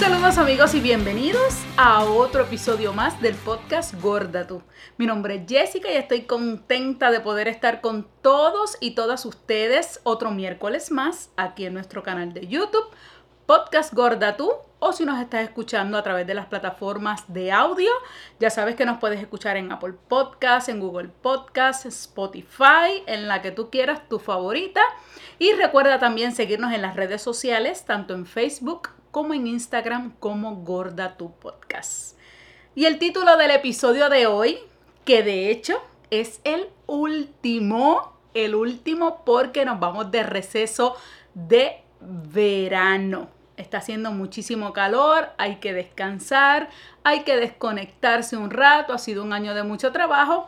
Saludos amigos y bienvenidos a otro episodio más del podcast Gorda Tú. Mi nombre es Jessica y estoy contenta de poder estar con todos y todas ustedes otro miércoles más aquí en nuestro canal de YouTube, Podcast Gorda Tú, o si nos estás escuchando a través de las plataformas de audio, ya sabes que nos puedes escuchar en Apple Podcasts, en Google Podcasts, Spotify, en la que tú quieras, tu favorita. Y recuerda también seguirnos en las redes sociales, tanto en Facebook como en Instagram como Gorda Tu Podcast. Y el título del episodio de hoy, que de hecho es el último, el último porque nos vamos de receso de verano. Está haciendo muchísimo calor, hay que descansar, hay que desconectarse un rato, ha sido un año de mucho trabajo,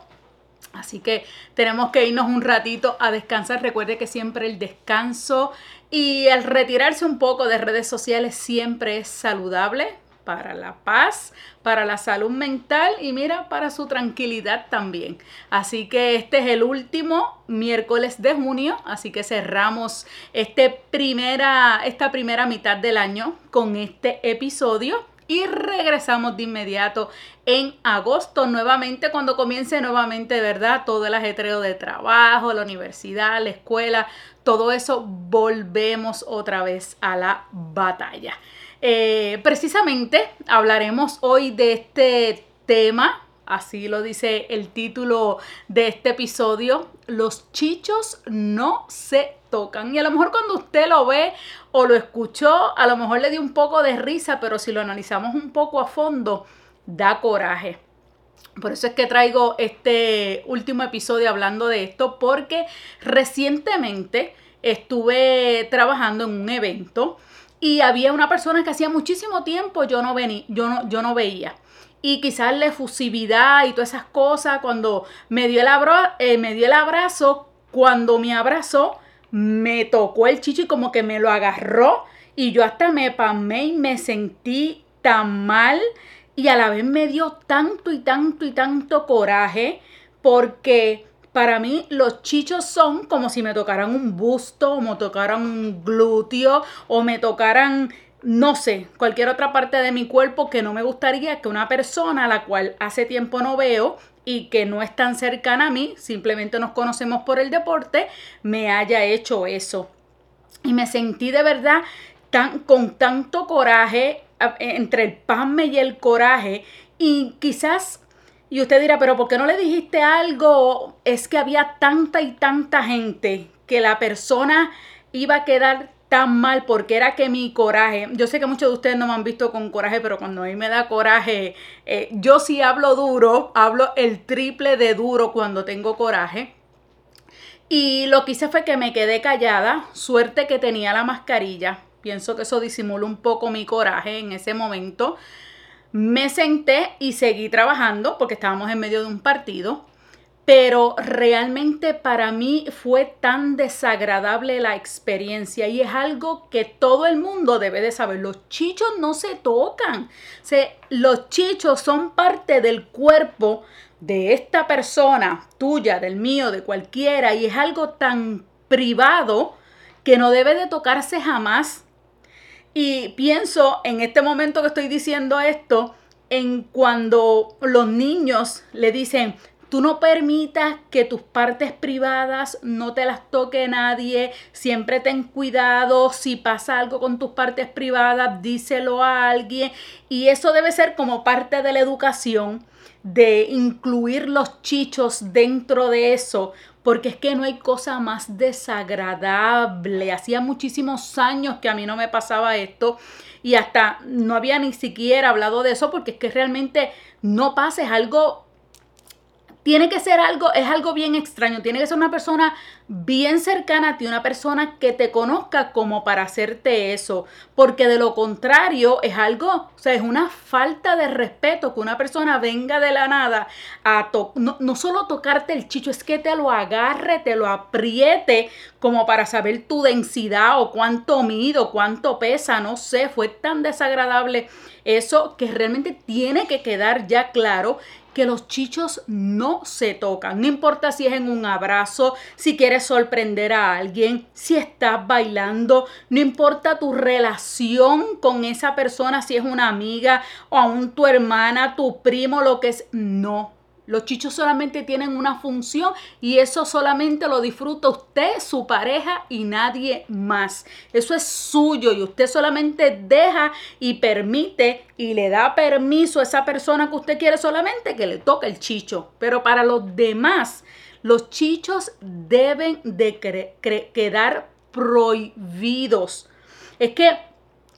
Así que tenemos que irnos un ratito a descansar. Recuerde que siempre el descanso y el retirarse un poco de redes sociales siempre es saludable para la paz, para la salud mental y mira, para su tranquilidad también. Así que este es el último miércoles de junio, así que cerramos este primera, esta primera mitad del año con este episodio y regresamos de inmediato en agosto nuevamente cuando comience nuevamente, ¿verdad? Todo el ajetreo de trabajo, la universidad, la escuela, todo eso volvemos otra vez a la batalla. Eh, precisamente hablaremos hoy de este tema Así lo dice el título de este episodio. Los chichos no se tocan. Y a lo mejor cuando usted lo ve o lo escuchó, a lo mejor le dio un poco de risa, pero si lo analizamos un poco a fondo, da coraje. Por eso es que traigo este último episodio hablando de esto, porque recientemente estuve trabajando en un evento y había una persona que hacía muchísimo tiempo yo no, yo no, yo no veía y quizás la efusividad y todas esas cosas, cuando me dio el, eh, me dio el abrazo, cuando me abrazó, me tocó el chicho y como que me lo agarró y yo hasta me pamé y me sentí tan mal y a la vez me dio tanto y tanto y tanto coraje porque para mí los chichos son como si me tocaran un busto o me tocaran un glúteo o me tocaran no sé, cualquier otra parte de mi cuerpo que no me gustaría que una persona a la cual hace tiempo no veo y que no es tan cercana a mí, simplemente nos conocemos por el deporte, me haya hecho eso. Y me sentí de verdad tan, con tanto coraje, entre el pasme y el coraje, y quizás y usted dirá, pero ¿por qué no le dijiste algo? Es que había tanta y tanta gente que la persona iba a quedar tan mal porque era que mi coraje, yo sé que muchos de ustedes no me han visto con coraje, pero cuando a mí me da coraje, eh, yo sí hablo duro, hablo el triple de duro cuando tengo coraje. Y lo que hice fue que me quedé callada, suerte que tenía la mascarilla, pienso que eso disimula un poco mi coraje en ese momento. Me senté y seguí trabajando porque estábamos en medio de un partido pero realmente para mí fue tan desagradable la experiencia y es algo que todo el mundo debe de saber. Los chichos no se tocan. los chichos son parte del cuerpo de esta persona, tuya, del mío, de cualquiera, y es algo tan privado que no debe de tocarse jamás. Y pienso en este momento que estoy diciendo esto, en cuando los niños le dicen, Tú no permitas que tus partes privadas no te las toque nadie. Siempre ten cuidado. Si pasa algo con tus partes privadas, díselo a alguien. Y eso debe ser como parte de la educación, de incluir los chichos dentro de eso. Porque es que no hay cosa más desagradable. Hacía muchísimos años que a mí no me pasaba esto y hasta no había ni siquiera hablado de eso porque es que realmente no pasa, es algo tiene que ser algo, es algo bien extraño, tiene que ser una persona bien cercana a ti, una persona que te conozca como para hacerte eso, porque de lo contrario es algo, o sea, es una falta de respeto que una persona venga de la nada a no, no solo tocarte el chicho, es que te lo agarre, te lo apriete como para saber tu densidad o cuánto mido, cuánto pesa, no sé, fue tan desagradable eso que realmente tiene que quedar ya claro que los chichos no se tocan. No importa si es en un abrazo, si quieres sorprender a alguien, si estás bailando, no importa tu relación con esa persona, si es una amiga o aún tu hermana, tu primo, lo que es, no los chichos solamente tienen una función y eso solamente lo disfruta usted, su pareja y nadie más. Eso es suyo y usted solamente deja y permite y le da permiso a esa persona que usted quiere solamente que le toque el chicho. Pero para los demás, los chichos deben de quedar prohibidos. Es que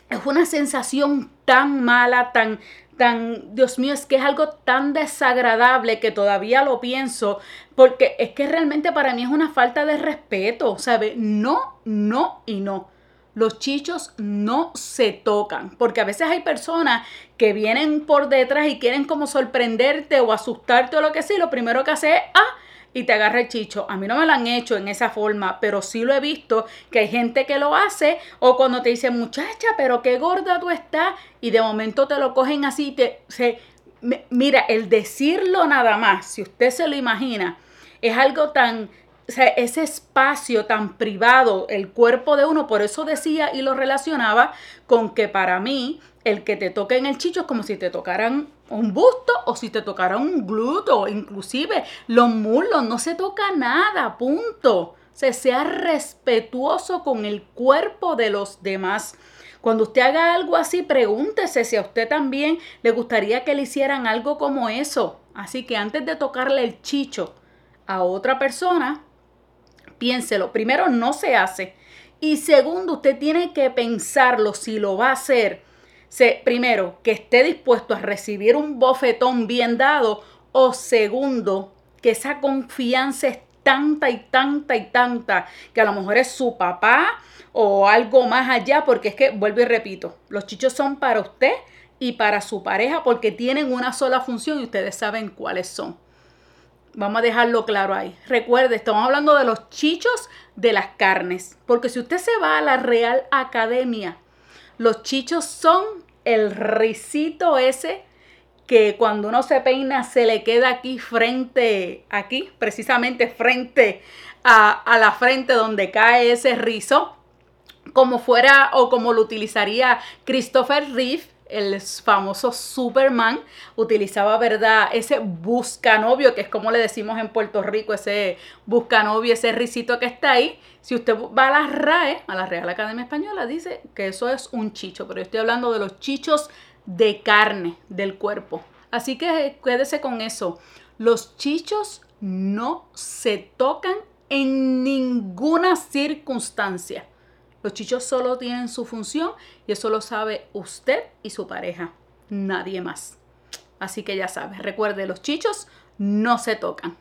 es una sensación tan mala, tan tan, Dios mío, es que es algo tan desagradable que todavía lo pienso, porque es que realmente para mí es una falta de respeto, ¿sabe? No, no y no. Los chichos no se tocan, porque a veces hay personas que vienen por detrás y quieren como sorprenderte o asustarte o lo que sea, lo primero que hace es, ah, y te agarra el chicho. A mí no me lo han hecho en esa forma, pero sí lo he visto que hay gente que lo hace o cuando te dice, muchacha, pero qué gorda tú estás y de momento te lo cogen así, te, se, mira, el decirlo nada más, si usted se lo imagina, es algo tan, o sea, ese espacio tan privado, el cuerpo de uno, por eso decía y lo relacionaba con que para mí el que te toque en el chicho es como si te tocaran un busto o si te tocara un glúteo, inclusive los muslos, no se toca nada, punto. Se sea respetuoso con el cuerpo de los demás. Cuando usted haga algo así, pregúntese si a usted también le gustaría que le hicieran algo como eso. Así que antes de tocarle el chicho a otra persona, piénselo. Primero, no se hace. Y segundo, usted tiene que pensarlo si lo va a hacer primero, que esté dispuesto a recibir un bofetón bien dado o segundo, que esa confianza es tanta y tanta y tanta que a lo mejor es su papá o algo más allá, porque es que, vuelvo y repito, los chichos son para usted y para su pareja porque tienen una sola función y ustedes saben cuáles son. Vamos a dejarlo claro ahí. Recuerde, estamos hablando de los chichos de las carnes, porque si usted se va a la Real Academia, los chichos son el risito ese que cuando uno se peina se le queda aquí frente, aquí, precisamente frente a, la frente donde cae ese rizo, como fuera o como lo utilizaría Christopher Reeve, el famoso Superman, utilizaba, ¿verdad? Ese buscanovio, que es como le decimos en Puerto Rico, ese buscanovio, ese risito que está ahí. Si usted va a la RAE, a la Real Academia Española, dice que eso es un chicho, pero yo estoy hablando de los chichos de carne del cuerpo. Así que quédese con eso. Los chichos no se tocan en ninguna circunstancia. Los chichos solo tienen su función y eso lo sabe usted y su pareja, nadie más. Así que ya sabes, recuerde, los chichos no se tocan.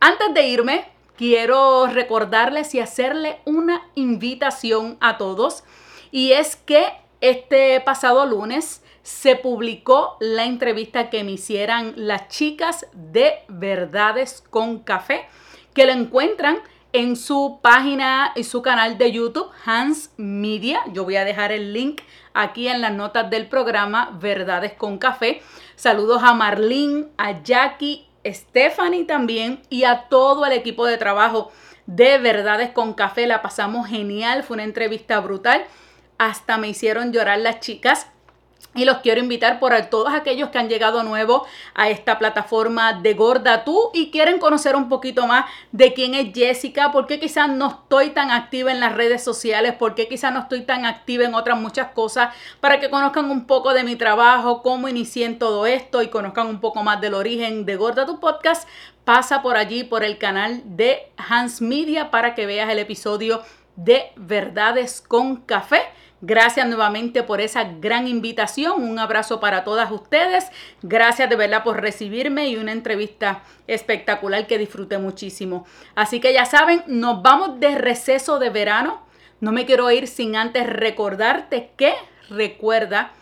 Antes de irme, quiero recordarles y hacerle una invitación a todos. Y es que este pasado lunes se publicó la entrevista que me hicieran las chicas de Verdades con Café, que lo encuentran en su página y su canal de YouTube, Hans Media. Yo voy a dejar el link aquí en las notas del programa Verdades con Café. Saludos a Marlene, a Jackie, Stephanie también y a todo el equipo de trabajo de Verdades con Café. La pasamos genial, fue una entrevista brutal. Hasta me hicieron llorar las chicas. Y los quiero invitar por todos aquellos que han llegado nuevo a esta plataforma de Gorda Tú y quieren conocer un poquito más de quién es Jessica, por qué quizás no estoy tan activa en las redes sociales, por qué quizás no estoy tan activa en otras muchas cosas, para que conozcan un poco de mi trabajo, cómo inicié en todo esto y conozcan un poco más del origen de Gorda Tu Podcast. Pasa por allí, por el canal de Hans Media, para que veas el episodio de Verdades con Café Gracias nuevamente por esa gran invitación. Un abrazo para todas ustedes. Gracias de verdad por recibirme y una entrevista espectacular que disfruté muchísimo. Así que ya saben, nos vamos de receso de verano. No me quiero ir sin antes recordarte que recuerda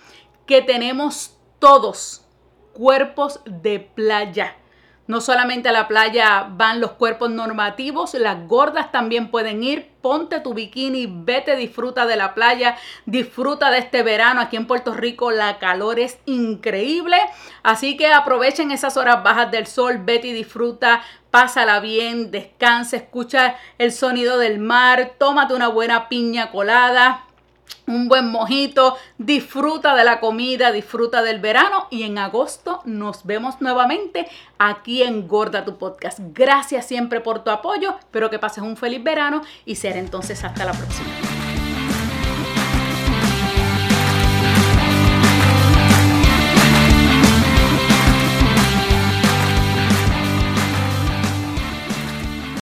que tenemos todos cuerpos de playa. No solamente a la playa van los cuerpos normativos, las gordas también pueden ir. Ponte tu bikini, vete, disfruta de la playa, disfruta de este verano. Aquí en Puerto Rico la calor es increíble. Así que aprovechen esas horas bajas del sol, vete y disfruta, pásala bien, descansa, escucha el sonido del mar, tómate una buena piña colada un buen mojito, disfruta de la comida, disfruta del verano y en agosto nos vemos nuevamente aquí en Gorda tu podcast. Gracias siempre por tu apoyo, espero que pases un feliz verano y será entonces hasta la próxima.